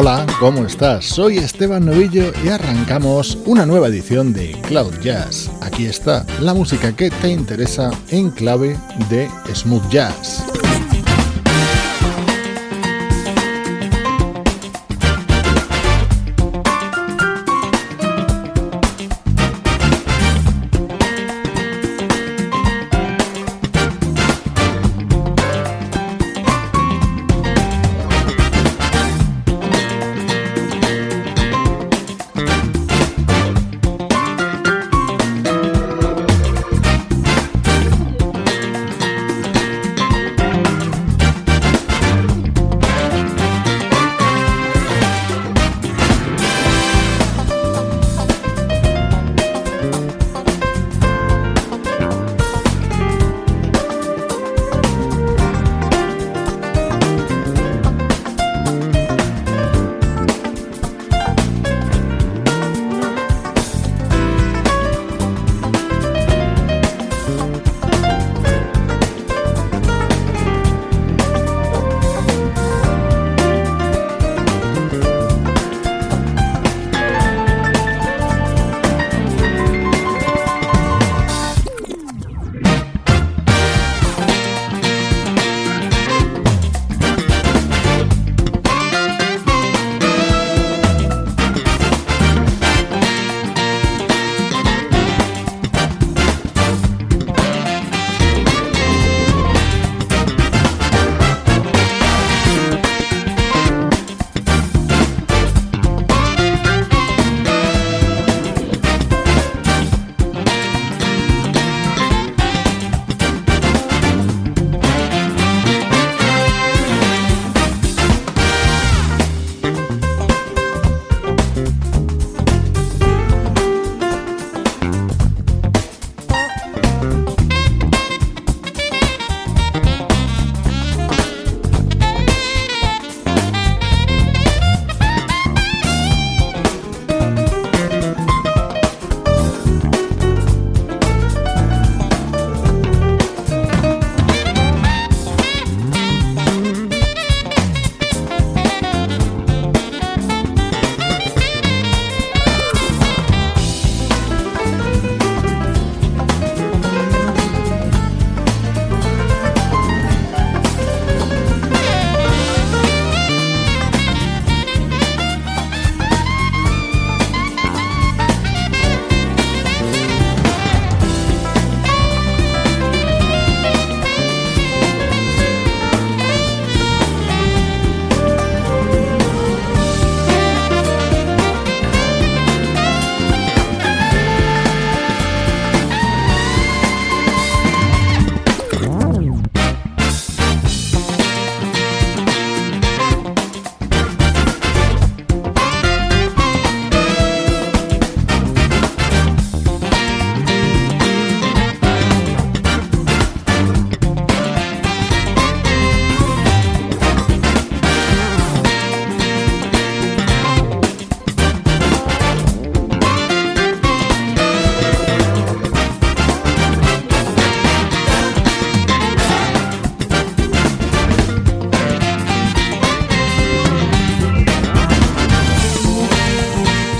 Hola, ¿cómo estás? Soy Esteban Novillo y arrancamos una nueva edición de Cloud Jazz. Aquí está la música que te interesa en clave de smooth jazz.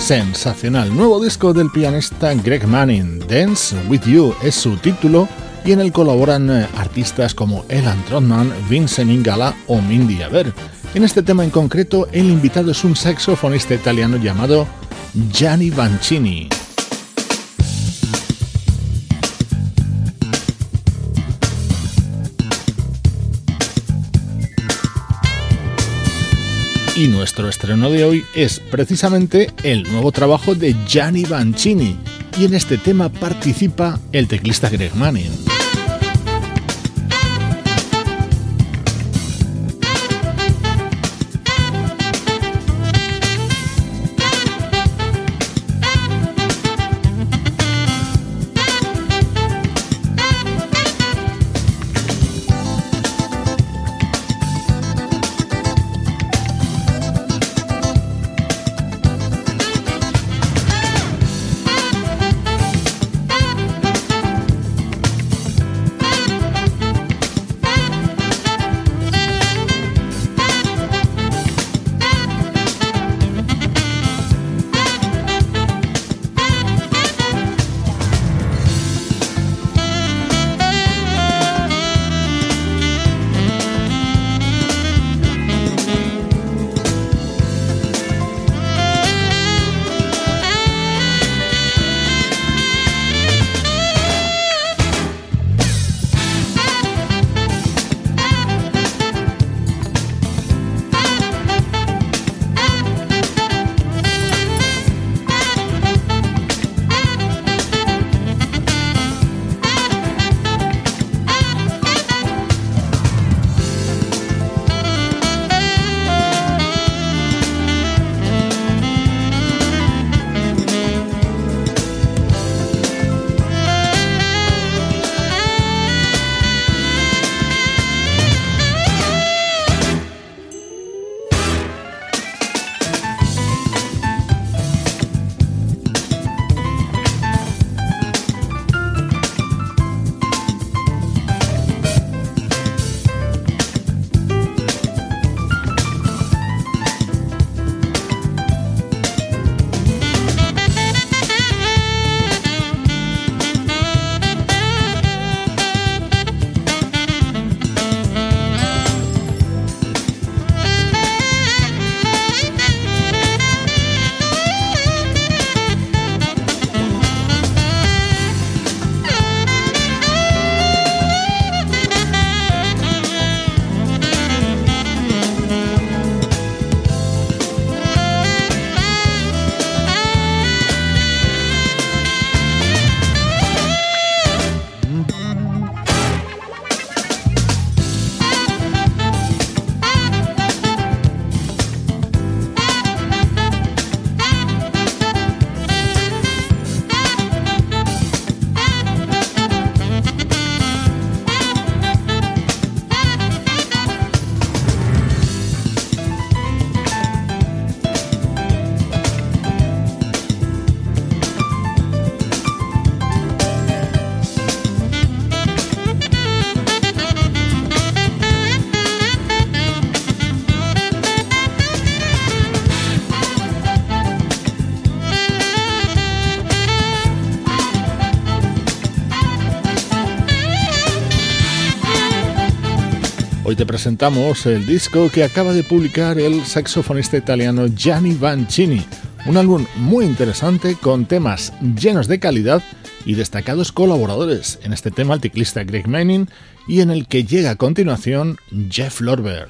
Sensacional. Nuevo disco del pianista Greg Manning. Dance with You es su título y en él colaboran eh, artistas como Elan Trotman, Vincent Ingala o Mindy Aber. En este tema en concreto, el invitado es un saxofonista italiano llamado Gianni Vancini. Y nuestro estreno de hoy es precisamente el nuevo trabajo de Gianni Vancini, y en este tema participa el teclista Greg Manning. Te presentamos el disco que acaba de publicar el saxofonista italiano Gianni Vancini, un álbum muy interesante con temas llenos de calidad y destacados colaboradores, en este tema el teclista Greg Manning y en el que llega a continuación Jeff Lorber.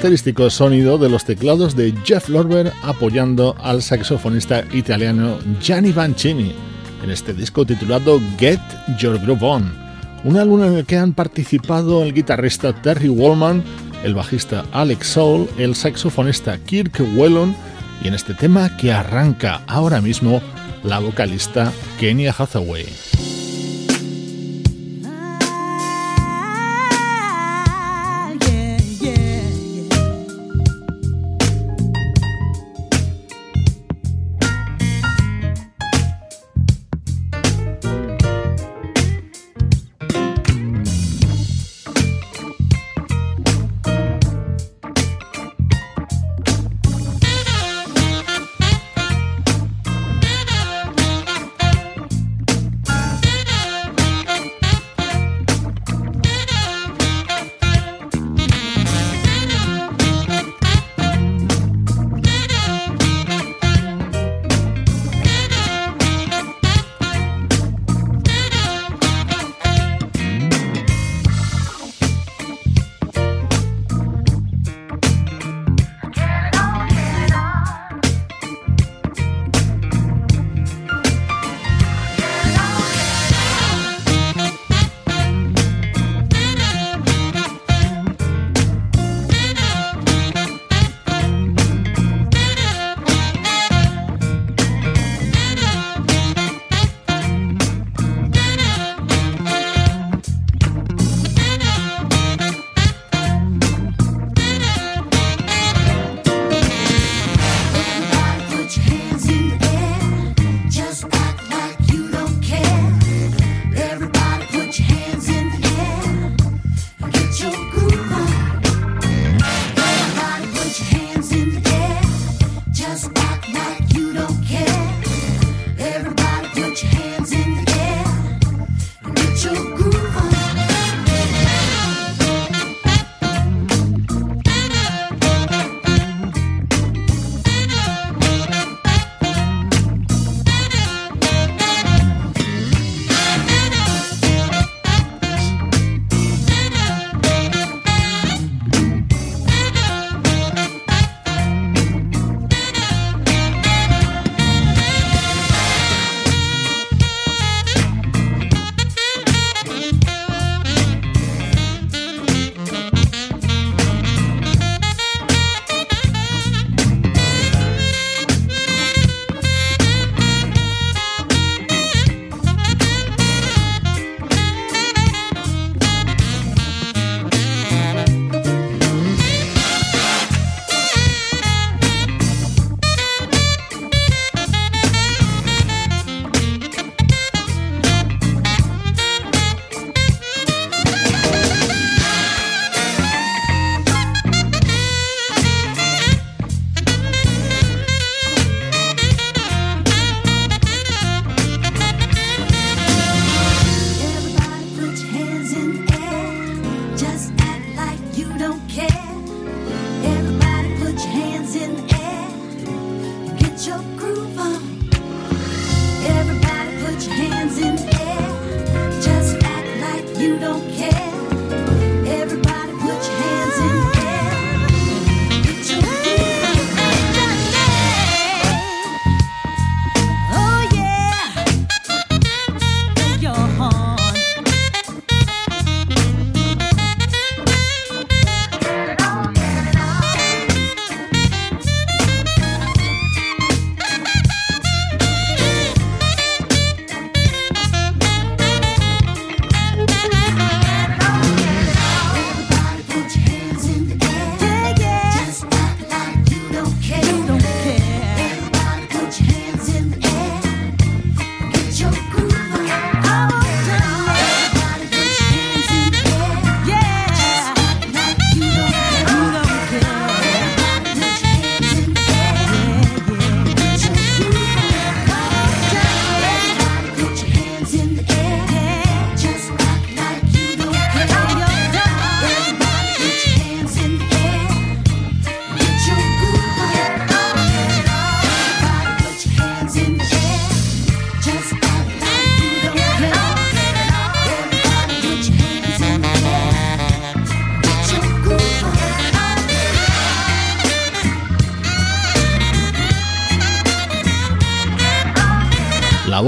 Característico sonido de los teclados de Jeff Lorber apoyando al saxofonista italiano Gianni Vancini en este disco titulado Get Your Groove On, un álbum en el que han participado el guitarrista Terry Wallman, el bajista Alex Soul, el saxofonista Kirk Whelan y en este tema que arranca ahora mismo la vocalista Kenya Hathaway.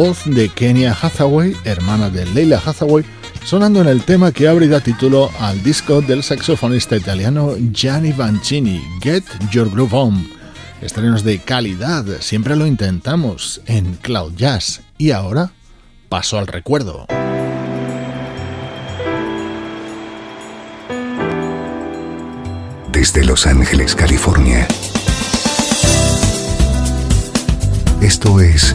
Voz de Kenya Hathaway, hermana de Leila Hathaway, sonando en el tema que abre título al disco del saxofonista italiano Gianni Vancini, Get Your Groove On. Estrenos de calidad, siempre lo intentamos en Cloud Jazz. Y ahora, paso al recuerdo. Desde Los Ángeles, California. Esto es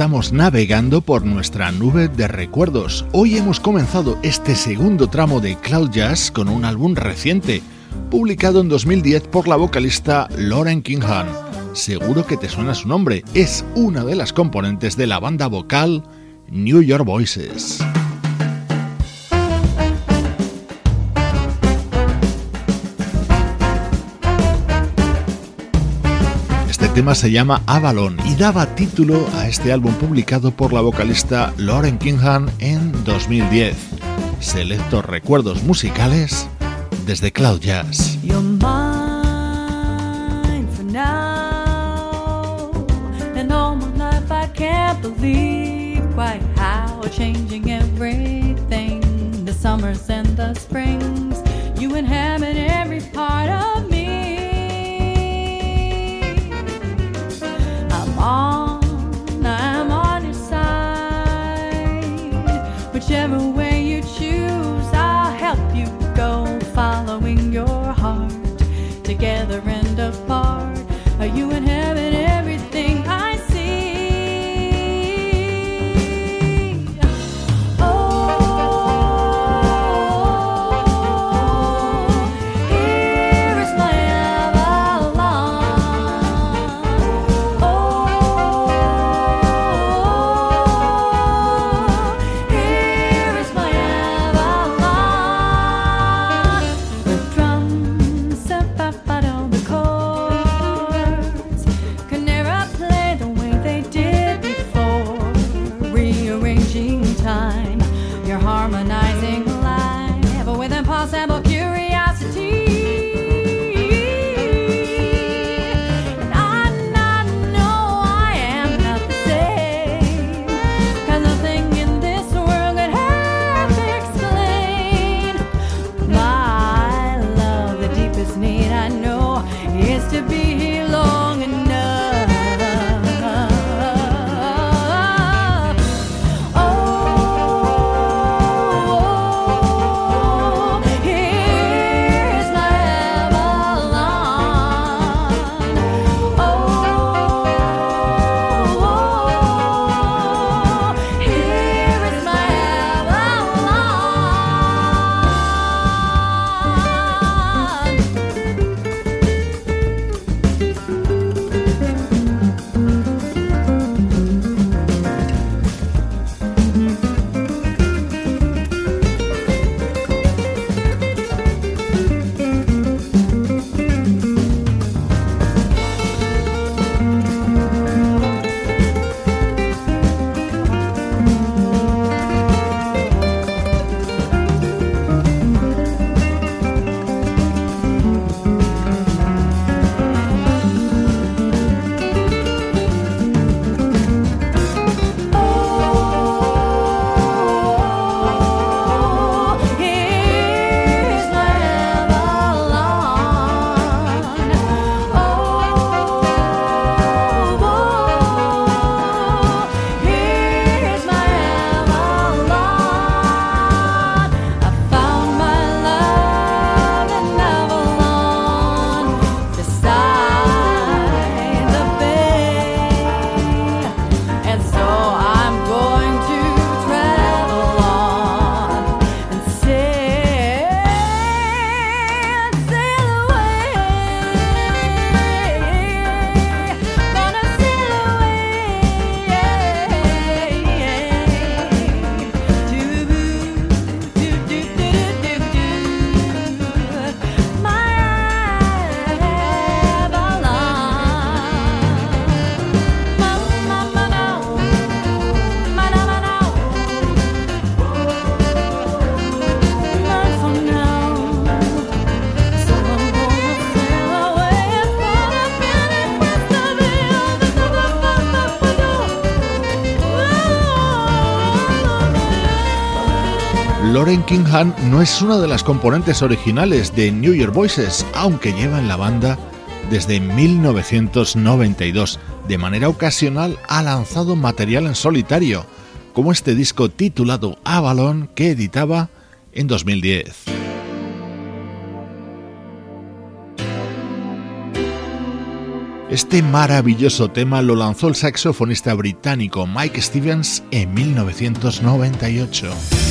Estamos navegando por nuestra nube de recuerdos. Hoy hemos comenzado este segundo tramo de Cloud Jazz con un álbum reciente, publicado en 2010 por la vocalista Lauren Kingham. Seguro que te suena su nombre, es una de las componentes de la banda vocal New York Voices. Tema se llama Avalon y daba título a este álbum publicado por la vocalista Lauren Kingham en 2010. Selecto recuerdos musicales desde Cloud Jazz. you inhabit every part of 아. Lauren Kingham no es una de las componentes originales de New York Voices, aunque lleva en la banda desde 1992. De manera ocasional ha lanzado material en solitario, como este disco titulado Avalon que editaba en 2010. Este maravilloso tema lo lanzó el saxofonista británico Mike Stevens en 1998.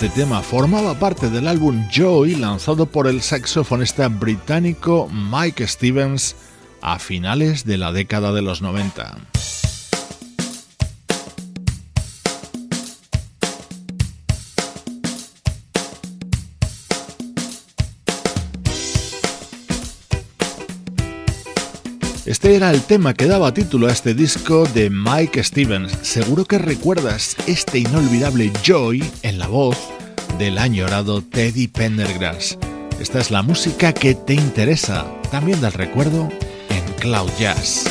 Este tema. Formaba parte del álbum Joy lanzado por el saxofonista británico Mike Stevens a finales de la década de los 90. Este era el tema que daba título a este disco de Mike Stevens. Seguro que recuerdas este inolvidable Joy en la voz del añorado Teddy Pendergrass. Esta es la música que te interesa, también del recuerdo en Cloud Jazz.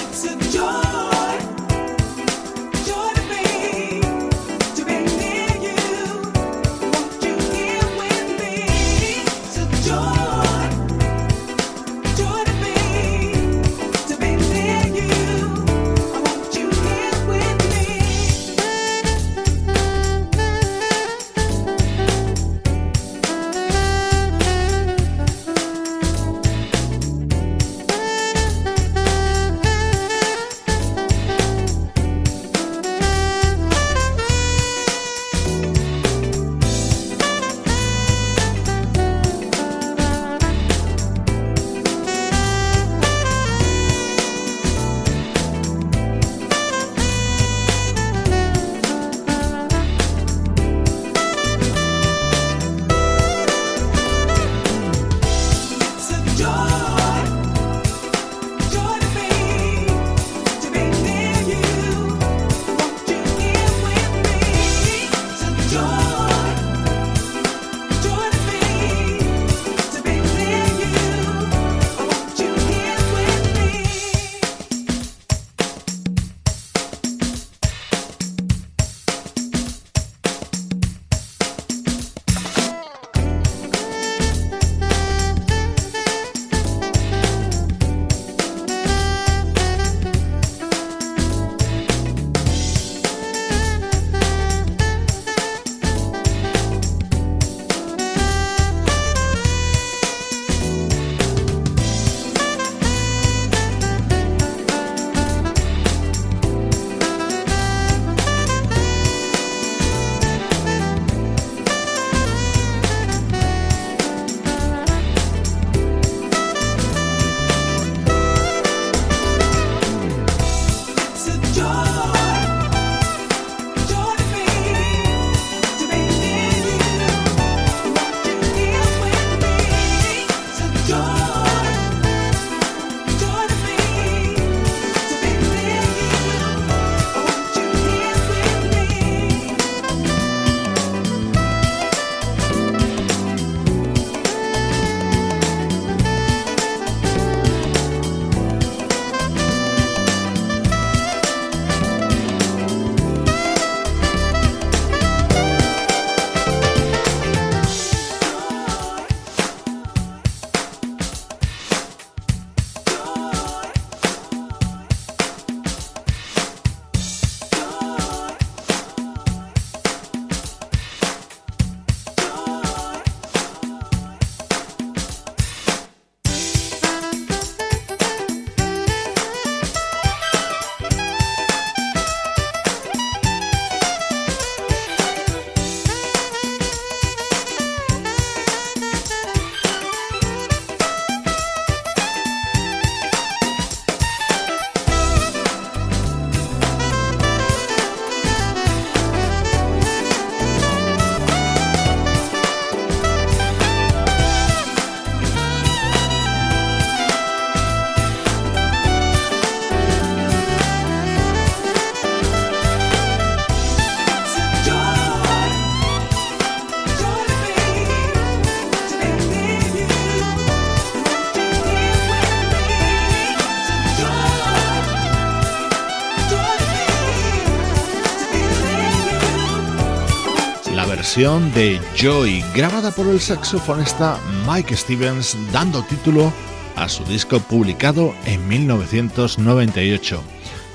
De Joy, grabada por el saxofonista Mike Stevens, dando título a su disco publicado en 1998.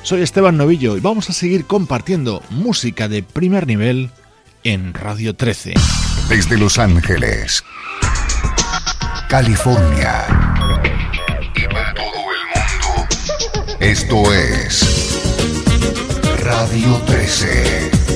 Soy Esteban Novillo y vamos a seguir compartiendo música de primer nivel en Radio 13. Desde Los Ángeles, California y para todo el mundo, esto es Radio 13.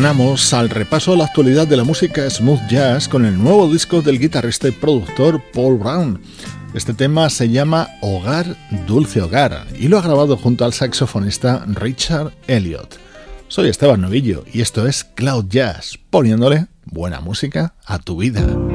Retornamos al repaso a la actualidad de la música smooth jazz con el nuevo disco del guitarrista y productor Paul Brown. Este tema se llama Hogar, Dulce Hogar y lo ha grabado junto al saxofonista Richard Elliot. Soy Esteban Novillo y esto es Cloud Jazz, poniéndole buena música a tu vida.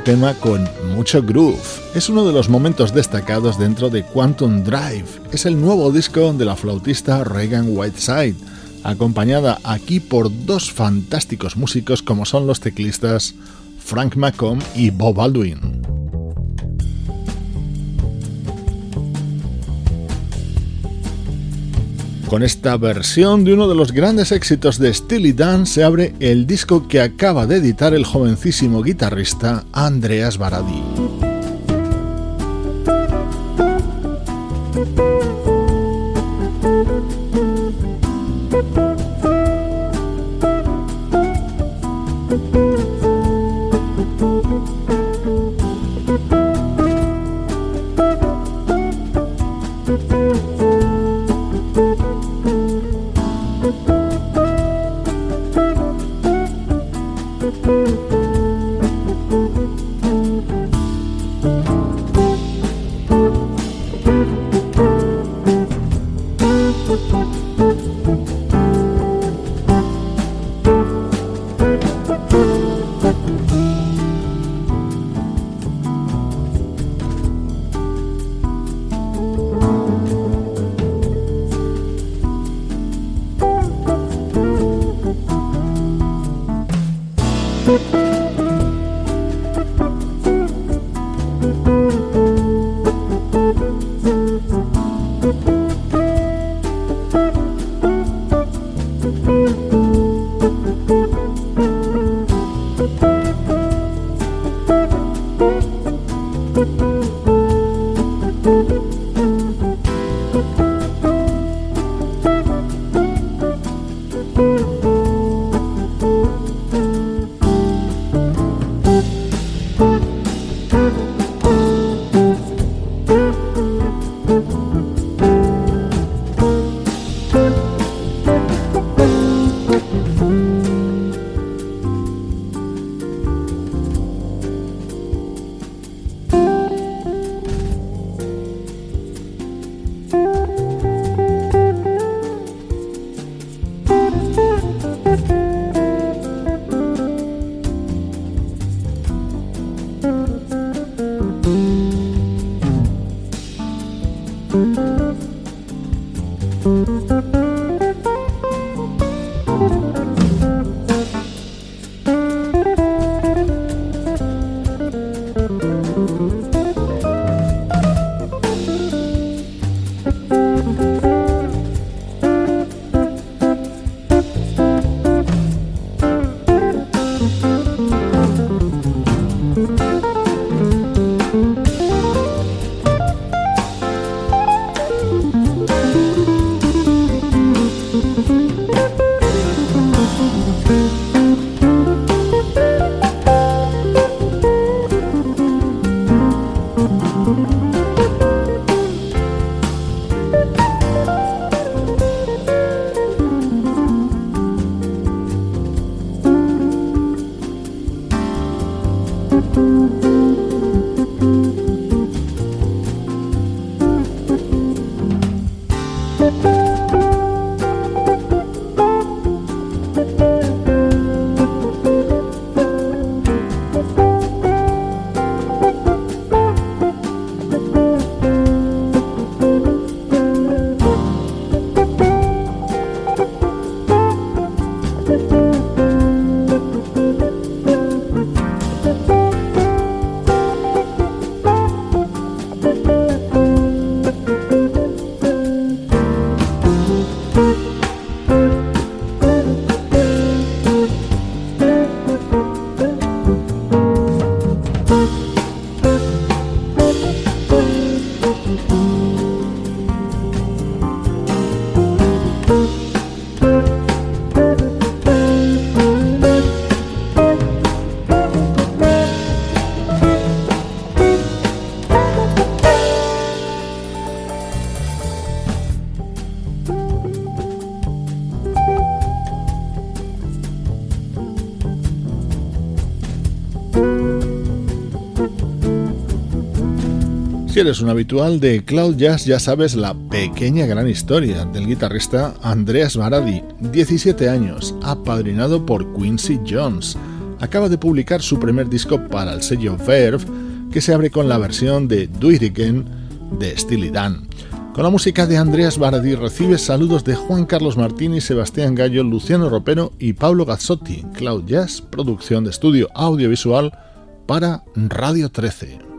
Tema con mucho groove. Es uno de los momentos destacados dentro de Quantum Drive. Es el nuevo disco de la flautista Reagan Whiteside, acompañada aquí por dos fantásticos músicos como son los teclistas Frank Macomb y Bob Aldwin. Con esta versión de uno de los grandes éxitos de Steely Dan se abre el disco que acaba de editar el jovencísimo guitarrista Andreas Baradi. Eres un habitual de Cloud Jazz, ya sabes la pequeña gran historia del guitarrista Andreas Baradi, 17 años, apadrinado por Quincy Jones. acaba de publicar su primer disco para el sello Verve, que se abre con la versión de Do It Again de Steely Dan. Con la música de Andreas Baradí recibe saludos de Juan Carlos Martini, Sebastián Gallo, Luciano Ropero y Pablo Gazzotti, Cloud Jazz, producción de estudio audiovisual para Radio 13.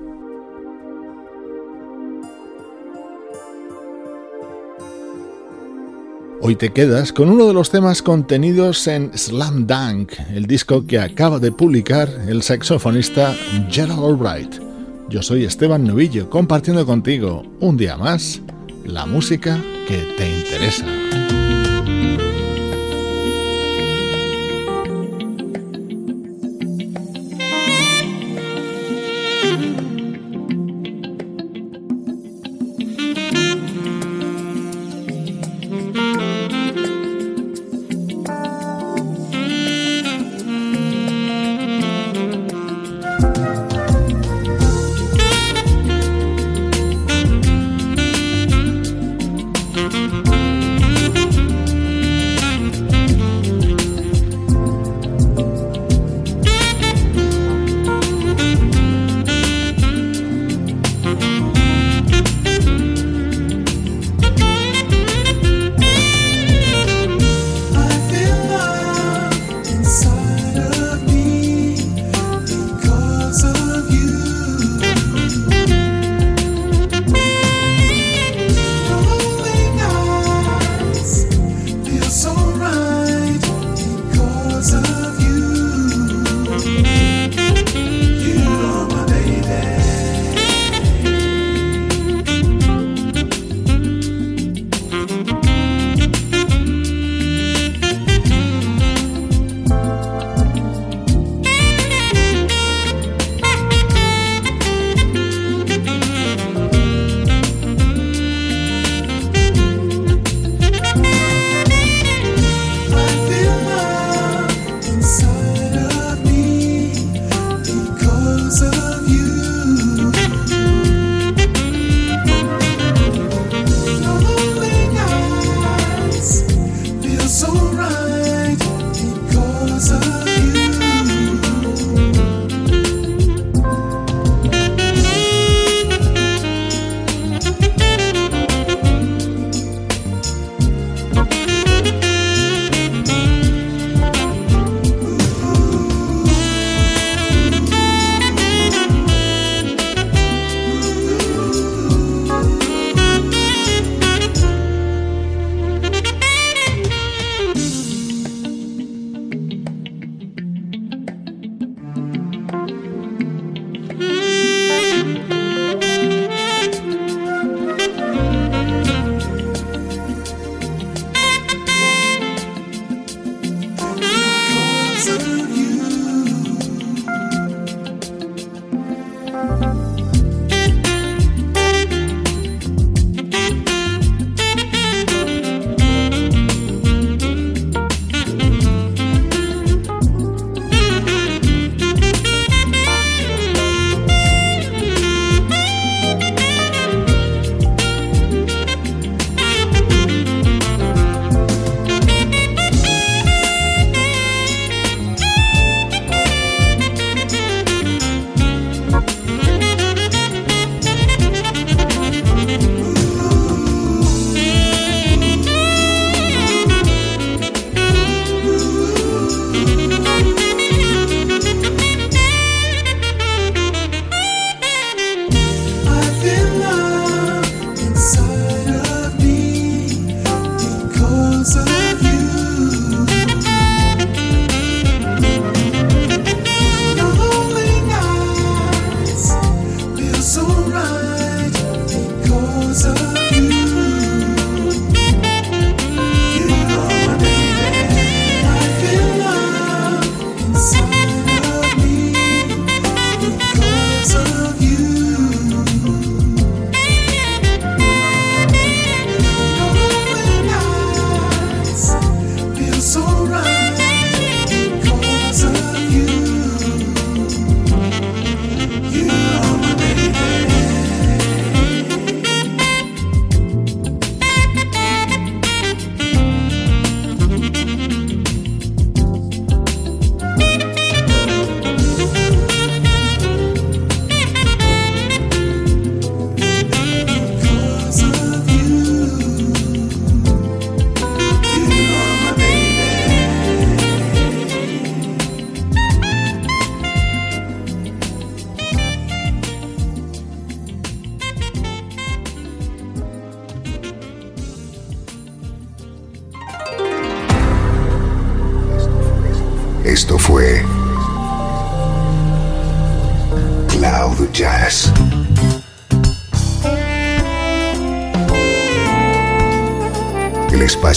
Hoy te quedas con uno de los temas contenidos en Slam Dunk, el disco que acaba de publicar el saxofonista Gerald Albright. Yo soy Esteban Novillo, compartiendo contigo un día más la música que te interesa.